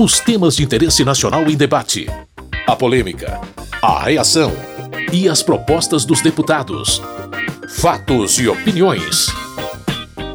Os temas de interesse nacional em debate. A polêmica. A reação. E as propostas dos deputados. Fatos e opiniões.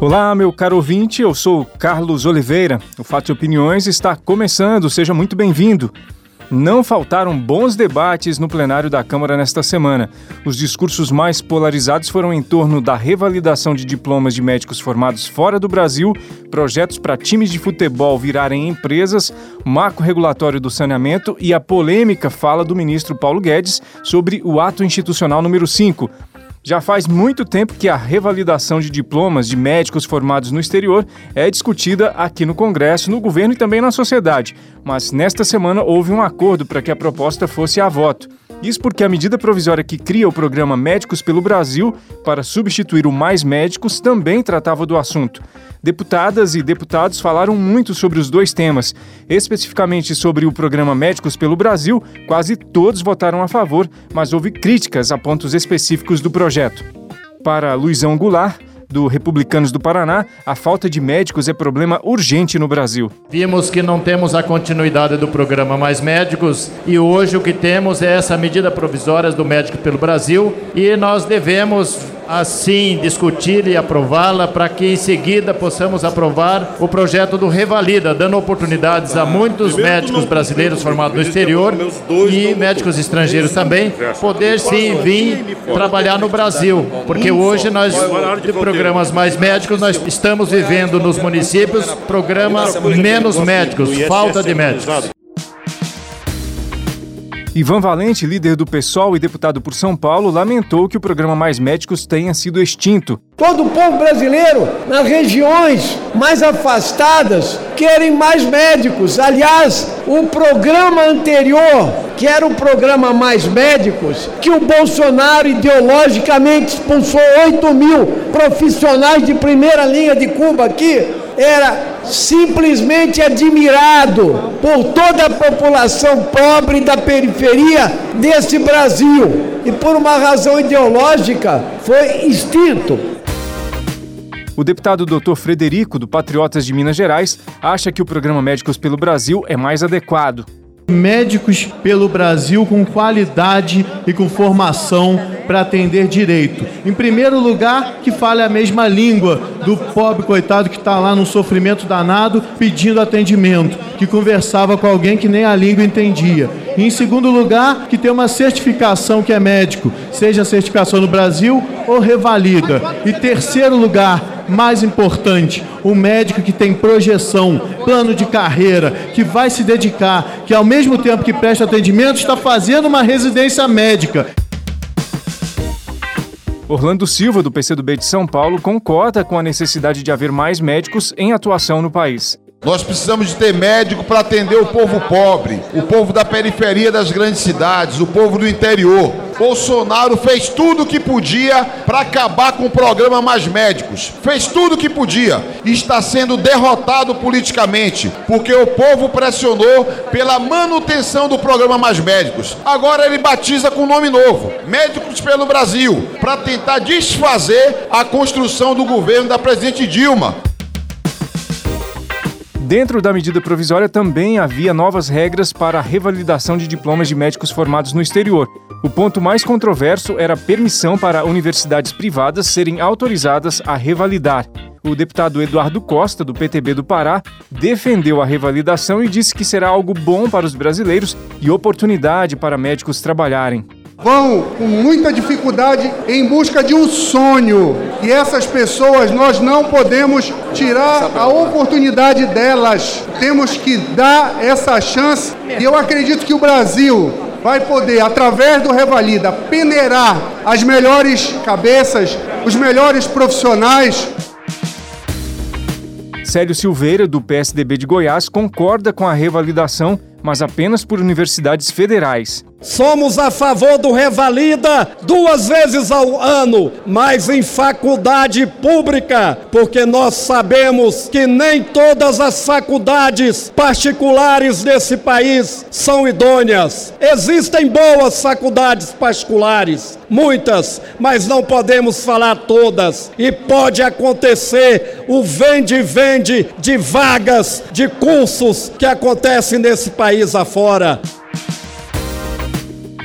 Olá, meu caro ouvinte, eu sou Carlos Oliveira. O Fatos e Opiniões está começando, seja muito bem-vindo. Não faltaram bons debates no plenário da Câmara nesta semana. Os discursos mais polarizados foram em torno da revalidação de diplomas de médicos formados fora do Brasil, projetos para times de futebol virarem empresas, marco regulatório do saneamento e a polêmica fala do ministro Paulo Guedes sobre o ato institucional número 5, já faz muito tempo que a revalidação de diplomas de médicos formados no exterior é discutida aqui no Congresso, no governo e também na sociedade, mas nesta semana houve um acordo para que a proposta fosse a voto. Isso porque a medida provisória que cria o programa Médicos pelo Brasil para substituir o Mais Médicos também tratava do assunto. Deputadas e deputados falaram muito sobre os dois temas. Especificamente sobre o programa Médicos pelo Brasil, quase todos votaram a favor, mas houve críticas a pontos específicos do projeto. Para Luizão Goulart, do Republicanos do Paraná, a falta de médicos é problema urgente no Brasil. Vimos que não temos a continuidade do programa Mais Médicos e hoje o que temos é essa medida provisória do Médico pelo Brasil e nós devemos assim discutir e aprová-la para que em seguida possamos aprovar o projeto do Revalida, dando oportunidades a muitos médicos brasileiros formados no exterior e médicos estrangeiros também poder sim vir trabalhar no Brasil, porque hoje nós de programas mais médicos nós estamos vivendo nos municípios programas menos médicos, falta de médicos. Ivan Valente, líder do PSOL e deputado por São Paulo, lamentou que o programa Mais Médicos tenha sido extinto. Todo o povo brasileiro, nas regiões mais afastadas, querem mais médicos. Aliás, o programa anterior, que era o programa Mais Médicos, que o Bolsonaro ideologicamente expulsou 8 mil profissionais de primeira linha de Cuba aqui, era simplesmente admirado por toda a população pobre da periferia desse Brasil e por uma razão ideológica foi extinto. O deputado Dr. Frederico, do Patriotas de Minas Gerais, acha que o programa Médicos pelo Brasil é mais adequado médicos pelo Brasil com qualidade e com formação para atender direito. Em primeiro lugar, que fale a mesma língua do pobre coitado que está lá no sofrimento danado pedindo atendimento, que conversava com alguém que nem a língua entendia. E em segundo lugar, que tem uma certificação que é médico, seja certificação no Brasil ou revalida. E terceiro lugar, mais importante, o médico que tem projeção, plano de carreira, que vai se dedicar, que ao mesmo tempo que presta atendimento está fazendo uma residência médica. Orlando Silva, do PCdoB de São Paulo, concorda com a necessidade de haver mais médicos em atuação no país. Nós precisamos de ter médico para atender o povo pobre, o povo da periferia das grandes cidades, o povo do interior. Bolsonaro fez tudo o que podia para acabar com o programa Mais Médicos. Fez tudo o que podia e está sendo derrotado politicamente, porque o povo pressionou pela manutenção do programa Mais Médicos. Agora ele batiza com nome novo: Médicos pelo Brasil, para tentar desfazer a construção do governo da presidente Dilma. Dentro da medida provisória também havia novas regras para a revalidação de diplomas de médicos formados no exterior. O ponto mais controverso era a permissão para universidades privadas serem autorizadas a revalidar. O deputado Eduardo Costa, do PTB do Pará, defendeu a revalidação e disse que será algo bom para os brasileiros e oportunidade para médicos trabalharem vão com muita dificuldade em busca de um sonho. E essas pessoas nós não podemos tirar a oportunidade delas. Temos que dar essa chance. E eu acredito que o Brasil vai poder, através do Revalida, peneirar as melhores cabeças, os melhores profissionais. Célio Silveira, do PSDB de Goiás, concorda com a revalidação, mas apenas por universidades federais. Somos a favor do Revalida duas vezes ao ano, mas em faculdade pública, porque nós sabemos que nem todas as faculdades particulares desse país são idôneas. Existem boas faculdades particulares, muitas, mas não podemos falar todas. E pode acontecer o vende-vende de vagas, de cursos que acontece nesse país afora.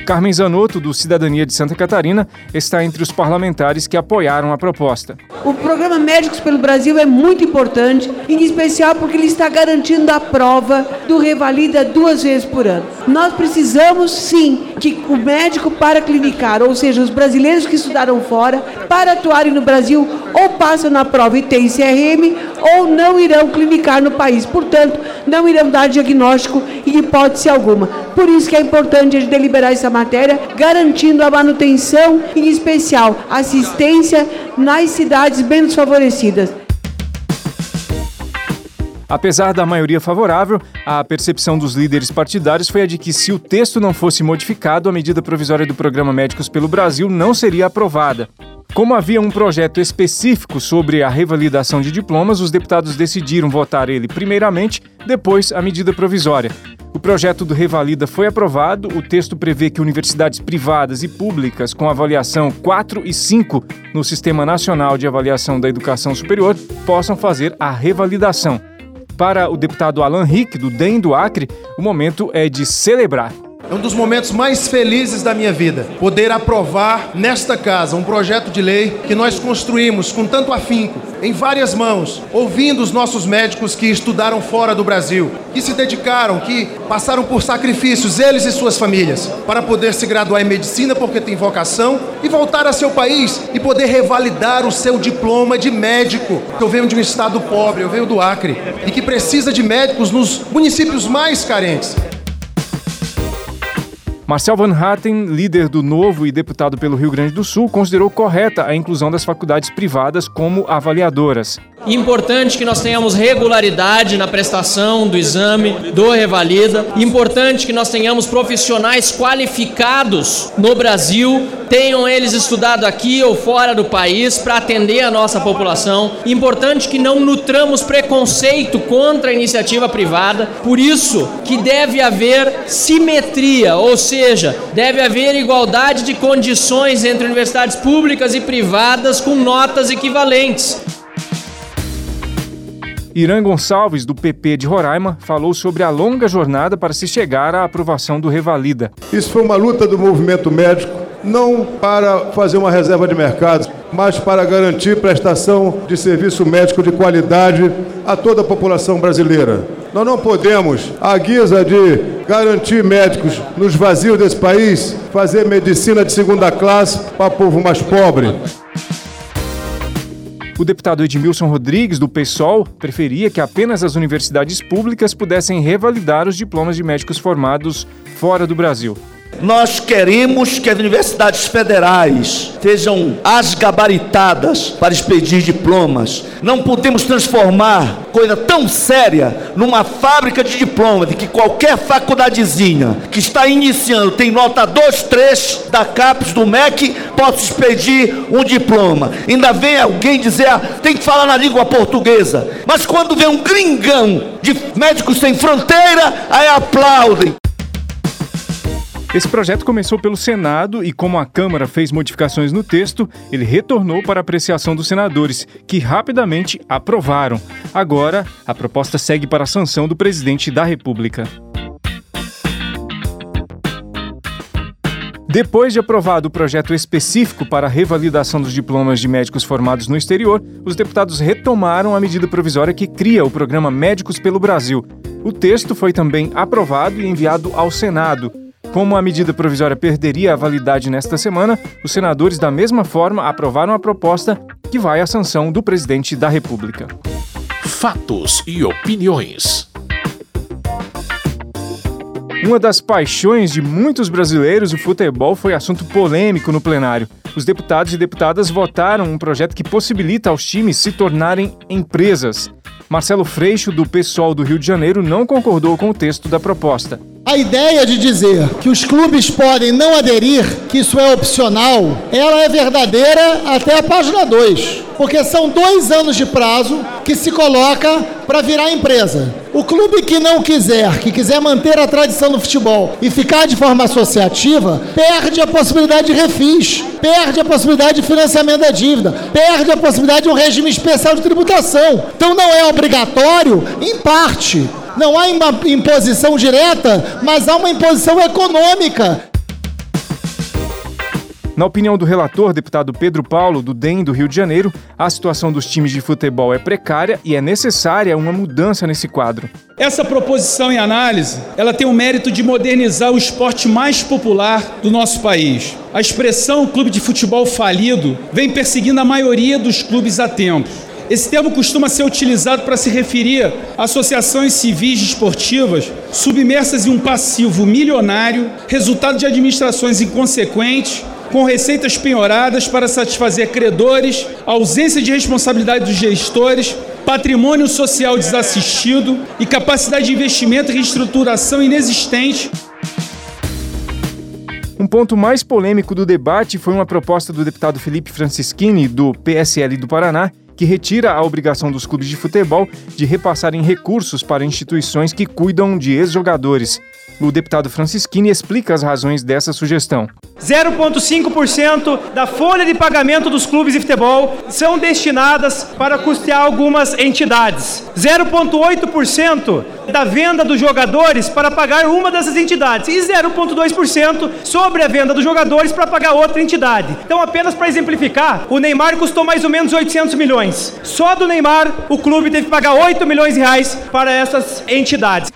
Carmen Zanotto, do Cidadania de Santa Catarina, está entre os parlamentares que apoiaram a proposta. O programa Médicos pelo Brasil é muito importante, em especial porque ele está garantindo a prova do Revalida duas vezes por ano. Nós precisamos, sim, que o médico para clinicar, ou seja, os brasileiros que estudaram fora, para atuarem no Brasil, ou passam na prova e têm CRM, ou não irão clinicar no país. Portanto, não irão dar diagnóstico em hipótese alguma. Por isso que é importante a gente deliberar essa matéria, garantindo a manutenção, em especial assistência nas cidades menos favorecidas. Apesar da maioria favorável, a percepção dos líderes partidários foi a de que, se o texto não fosse modificado, a medida provisória do programa Médicos pelo Brasil não seria aprovada. Como havia um projeto específico sobre a revalidação de diplomas, os deputados decidiram votar ele primeiramente, depois a medida provisória. O projeto do Revalida foi aprovado. O texto prevê que universidades privadas e públicas com avaliação 4 e 5 no Sistema Nacional de Avaliação da Educação Superior possam fazer a revalidação. Para o deputado Alan Rick, do DEM do Acre, o momento é de celebrar. É um dos momentos mais felizes da minha vida, poder aprovar nesta casa um projeto de lei que nós construímos com tanto afinco, em várias mãos, ouvindo os nossos médicos que estudaram fora do Brasil, que se dedicaram, que passaram por sacrifícios, eles e suas famílias, para poder se graduar em medicina porque tem vocação e voltar a seu país e poder revalidar o seu diploma de médico. Eu venho de um estado pobre, eu venho do Acre, e que precisa de médicos nos municípios mais carentes. Marcel Van Hatten, líder do Novo e deputado pelo Rio Grande do Sul, considerou correta a inclusão das faculdades privadas como avaliadoras. Importante que nós tenhamos regularidade na prestação do exame do Revalida. Importante que nós tenhamos profissionais qualificados no Brasil, tenham eles estudado aqui ou fora do país para atender a nossa população. Importante que não nutramos preconceito contra a iniciativa privada. Por isso que deve haver simetria, ou seja, deve haver igualdade de condições entre universidades públicas e privadas com notas equivalentes. Irã Gonçalves, do PP de Roraima, falou sobre a longa jornada para se chegar à aprovação do Revalida. Isso foi uma luta do movimento médico, não para fazer uma reserva de mercado, mas para garantir prestação de serviço médico de qualidade a toda a população brasileira. Nós não podemos, à guisa de garantir médicos nos vazios desse país, fazer medicina de segunda classe para povo mais pobre. O deputado Edmilson Rodrigues, do PSOL, preferia que apenas as universidades públicas pudessem revalidar os diplomas de médicos formados fora do Brasil. Nós queremos que as universidades federais sejam as gabaritadas para expedir diplomas. Não podemos transformar coisa tão séria numa fábrica de diplomas, de que qualquer faculdadezinha que está iniciando tem nota 2, 3 da CAPES, do MEC, possa expedir um diploma. Ainda vem alguém dizer, ah, tem que falar na língua portuguesa. Mas quando vem um gringão de médicos sem fronteira, aí aplaudem. Esse projeto começou pelo Senado e, como a Câmara fez modificações no texto, ele retornou para apreciação dos senadores, que rapidamente aprovaram. Agora, a proposta segue para a sanção do presidente da República. Depois de aprovado o projeto específico para a revalidação dos diplomas de médicos formados no exterior, os deputados retomaram a medida provisória que cria o programa Médicos pelo Brasil. O texto foi também aprovado e enviado ao Senado. Como a medida provisória perderia a validade nesta semana, os senadores, da mesma forma, aprovaram a proposta que vai à sanção do presidente da República. Fatos e opiniões. Uma das paixões de muitos brasileiros, o futebol foi assunto polêmico no plenário. Os deputados e deputadas votaram um projeto que possibilita aos times se tornarem empresas. Marcelo Freixo, do PSOL do Rio de Janeiro, não concordou com o texto da proposta. A ideia de dizer que os clubes podem não aderir, que isso é opcional, ela é verdadeira até a página 2. Porque são dois anos de prazo que se coloca para virar empresa. O clube que não quiser, que quiser manter a tradição do futebol e ficar de forma associativa, perde a possibilidade de refis, perde a possibilidade de financiamento da dívida, perde a possibilidade de um regime especial de tributação. Então não é obrigatório, em parte. Não há uma imposição direta, mas há uma imposição econômica. Na opinião do relator, deputado Pedro Paulo, do DEM do Rio de Janeiro, a situação dos times de futebol é precária e é necessária uma mudança nesse quadro. Essa proposição em análise, ela tem o mérito de modernizar o esporte mais popular do nosso país. A expressão clube de futebol falido vem perseguindo a maioria dos clubes há tempos. Esse termo costuma ser utilizado para se referir a associações civis esportivas submersas em um passivo milionário, resultado de administrações inconsequentes com receitas penhoradas para satisfazer credores, ausência de responsabilidade dos gestores, patrimônio social desassistido e capacidade de investimento e reestruturação inexistente. Um ponto mais polêmico do debate foi uma proposta do deputado Felipe Francischini, do PSL do Paraná, que retira a obrigação dos clubes de futebol de repassarem recursos para instituições que cuidam de ex-jogadores. O deputado Francisquini explica as razões dessa sugestão. 0,5% da folha de pagamento dos clubes de futebol são destinadas para custear algumas entidades. 0,8% da venda dos jogadores para pagar uma dessas entidades. E 0,2% sobre a venda dos jogadores para pagar outra entidade. Então, apenas para exemplificar, o Neymar custou mais ou menos 800 milhões. Só do Neymar, o clube teve que pagar 8 milhões de reais para essas entidades.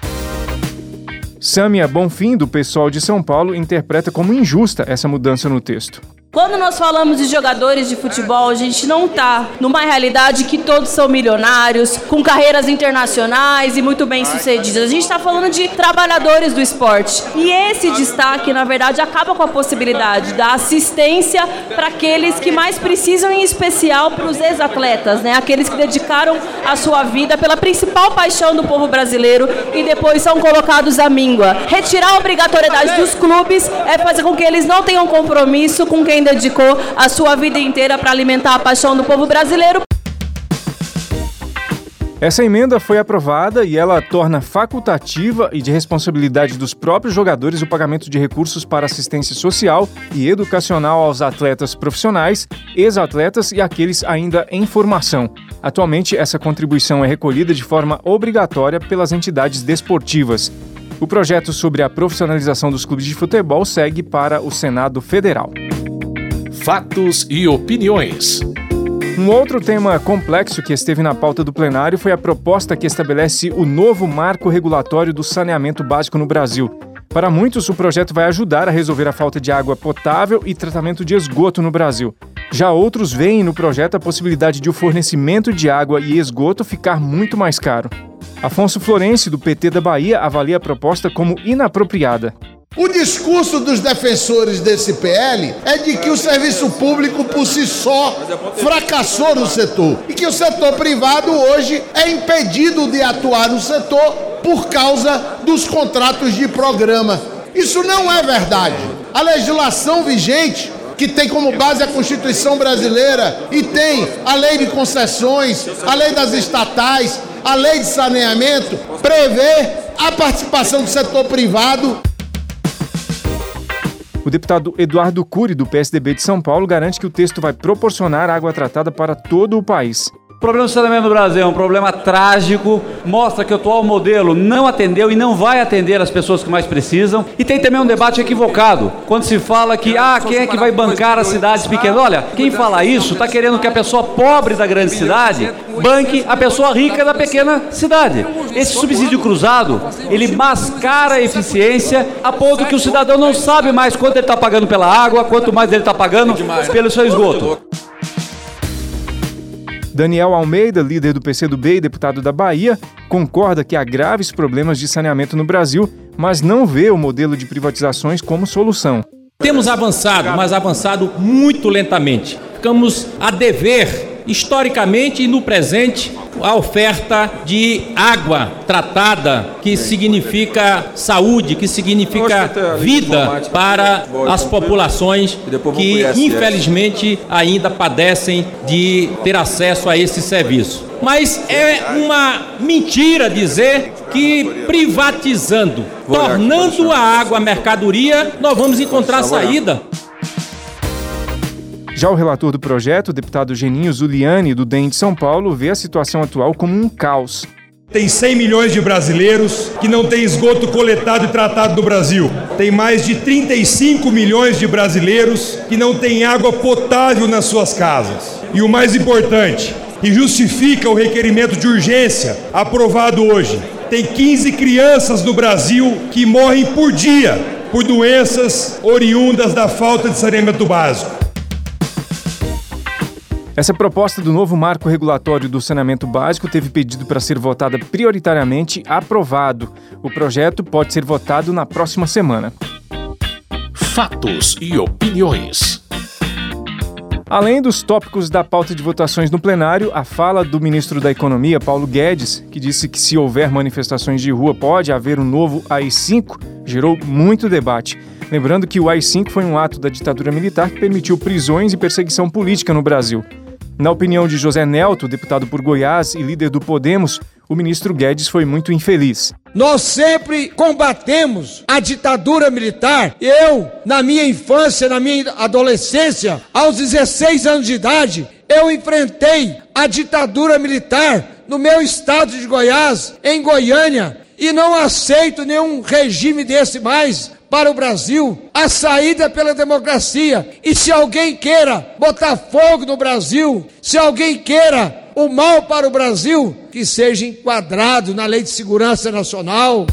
Sâmia Bonfim, do pessoal de São Paulo, interpreta como injusta essa mudança no texto. Quando nós falamos de jogadores de futebol, a gente não está numa realidade que todos são milionários, com carreiras internacionais e muito bem sucedidas. A gente está falando de trabalhadores do esporte. E esse destaque, na verdade, acaba com a possibilidade da assistência para aqueles que mais precisam, em especial para os ex-atletas, né? Aqueles que dedicaram a sua vida pela principal paixão do povo brasileiro e depois são colocados à míngua. Retirar a obrigatoriedade dos clubes é fazer com que eles não tenham compromisso com quem dedicou a sua vida inteira para alimentar a paixão do povo brasileiro. Essa emenda foi aprovada e ela torna facultativa e de responsabilidade dos próprios jogadores o pagamento de recursos para assistência social e educacional aos atletas profissionais, ex-atletas e aqueles ainda em formação. Atualmente, essa contribuição é recolhida de forma obrigatória pelas entidades desportivas. O projeto sobre a profissionalização dos clubes de futebol segue para o Senado Federal. Fatos e opiniões. Um outro tema complexo que esteve na pauta do plenário foi a proposta que estabelece o novo marco regulatório do saneamento básico no Brasil. Para muitos, o projeto vai ajudar a resolver a falta de água potável e tratamento de esgoto no Brasil. Já outros veem no projeto a possibilidade de o fornecimento de água e esgoto ficar muito mais caro. Afonso Florencio, do PT da Bahia, avalia a proposta como inapropriada. O discurso dos defensores desse PL é de que o serviço público por si só fracassou no setor e que o setor privado hoje é impedido de atuar no setor por causa dos contratos de programa. Isso não é verdade. A legislação vigente que tem como base a Constituição brasileira e tem a lei de concessões, a lei das estatais, a lei de saneamento, prevê a participação do setor privado o deputado Eduardo Cury, do PSDB de São Paulo, garante que o texto vai proporcionar água tratada para todo o país. O problema do saneamento no Brasil é um problema trágico, mostra que o atual modelo não atendeu e não vai atender as pessoas que mais precisam. E tem também um debate equivocado, quando se fala que, ah, quem é que vai bancar as cidades pequenas? Olha, quem fala isso está querendo que a pessoa pobre da grande cidade banque a pessoa rica da pequena cidade. Esse subsídio cruzado, ele mascara a eficiência a ponto que o cidadão não sabe mais quanto ele está pagando pela água, quanto mais ele está pagando pelo seu esgoto. Daniel Almeida, líder do PCdoB e deputado da Bahia, concorda que há graves problemas de saneamento no Brasil, mas não vê o modelo de privatizações como solução. Temos avançado, mas avançado muito lentamente. Ficamos a dever historicamente e no presente, a oferta de água tratada, que significa saúde, que significa vida para as populações que, infelizmente, ainda padecem de ter acesso a esse serviço. Mas é uma mentira dizer que privatizando, tornando a água mercadoria, nós vamos encontrar saída. Já o relator do projeto, o deputado Geninho Zuliani, do DEM de São Paulo, vê a situação atual como um caos. Tem 100 milhões de brasileiros que não têm esgoto coletado e tratado no Brasil. Tem mais de 35 milhões de brasileiros que não têm água potável nas suas casas. E o mais importante, e justifica o requerimento de urgência aprovado hoje. Tem 15 crianças no Brasil que morrem por dia por doenças oriundas da falta de saneamento básico. Essa proposta do novo marco regulatório do saneamento básico teve pedido para ser votada prioritariamente aprovado. O projeto pode ser votado na próxima semana. Fatos e opiniões. Além dos tópicos da pauta de votações no plenário, a fala do ministro da Economia, Paulo Guedes, que disse que se houver manifestações de rua pode haver um novo AI-5, gerou muito debate. Lembrando que o AI-5 foi um ato da ditadura militar que permitiu prisões e perseguição política no Brasil. Na opinião de José Nelto, deputado por Goiás e líder do Podemos, o ministro Guedes foi muito infeliz. Nós sempre combatemos a ditadura militar. Eu, na minha infância, na minha adolescência, aos 16 anos de idade, eu enfrentei a ditadura militar no meu estado de Goiás, em Goiânia, e não aceito nenhum regime desse mais para o Brasil, a saída pela democracia. E se alguém queira botar fogo no Brasil, se alguém queira o mal para o Brasil, que seja enquadrado na Lei de Segurança Nacional.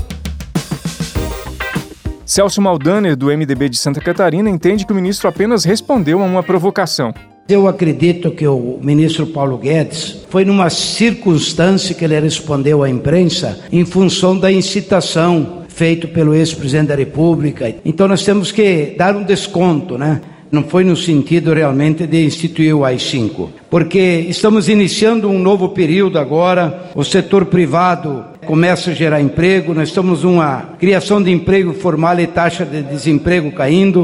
Celso Maldaner, do MDB de Santa Catarina, entende que o ministro apenas respondeu a uma provocação. Eu acredito que o ministro Paulo Guedes foi numa circunstância que ele respondeu à imprensa em função da incitação feito pelo ex-presidente da República. Então nós temos que dar um desconto, né? Não foi no sentido realmente de instituir o AI-5, porque estamos iniciando um novo período agora, o setor privado começa a gerar emprego, nós estamos uma criação de emprego formal e taxa de desemprego caindo.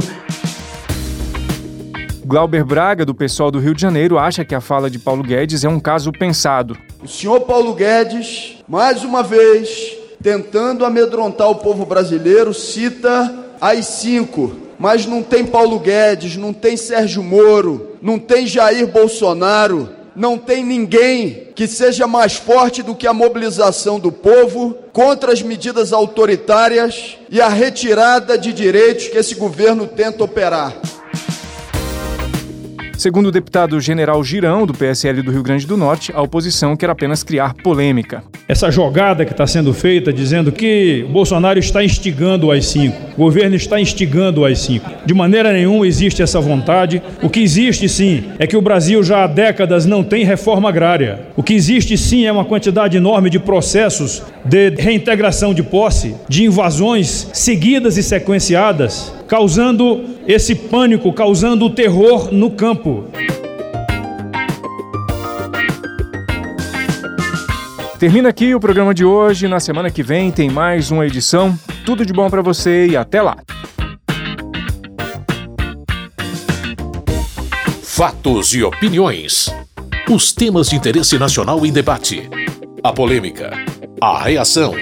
Glauber Braga, do pessoal do Rio de Janeiro, acha que a fala de Paulo Guedes é um caso pensado. O senhor Paulo Guedes, mais uma vez, tentando amedrontar o povo brasileiro, cita as cinco mas não tem Paulo Guedes, não tem Sérgio Moro, não tem Jair Bolsonaro, não tem ninguém que seja mais forte do que a mobilização do povo contra as medidas autoritárias e a retirada de direitos que esse governo tenta operar. Segundo o deputado general Girão, do PSL do Rio Grande do Norte, a oposição quer apenas criar polêmica. Essa jogada que está sendo feita dizendo que Bolsonaro está instigando o AI-5, o governo está instigando o AI-5. De maneira nenhuma existe essa vontade. O que existe sim é que o Brasil já há décadas não tem reforma agrária. O que existe sim é uma quantidade enorme de processos de reintegração de posse, de invasões seguidas e sequenciadas, causando esse pânico, causando o terror no campo. Termina aqui o programa de hoje. Na semana que vem tem mais uma edição. Tudo de bom para você e até lá. Fatos e opiniões. Os temas de interesse nacional em debate. A polêmica, a reação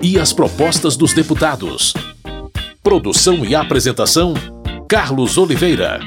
e as propostas dos deputados. Produção e apresentação: Carlos Oliveira.